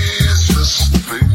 Kansas, baby.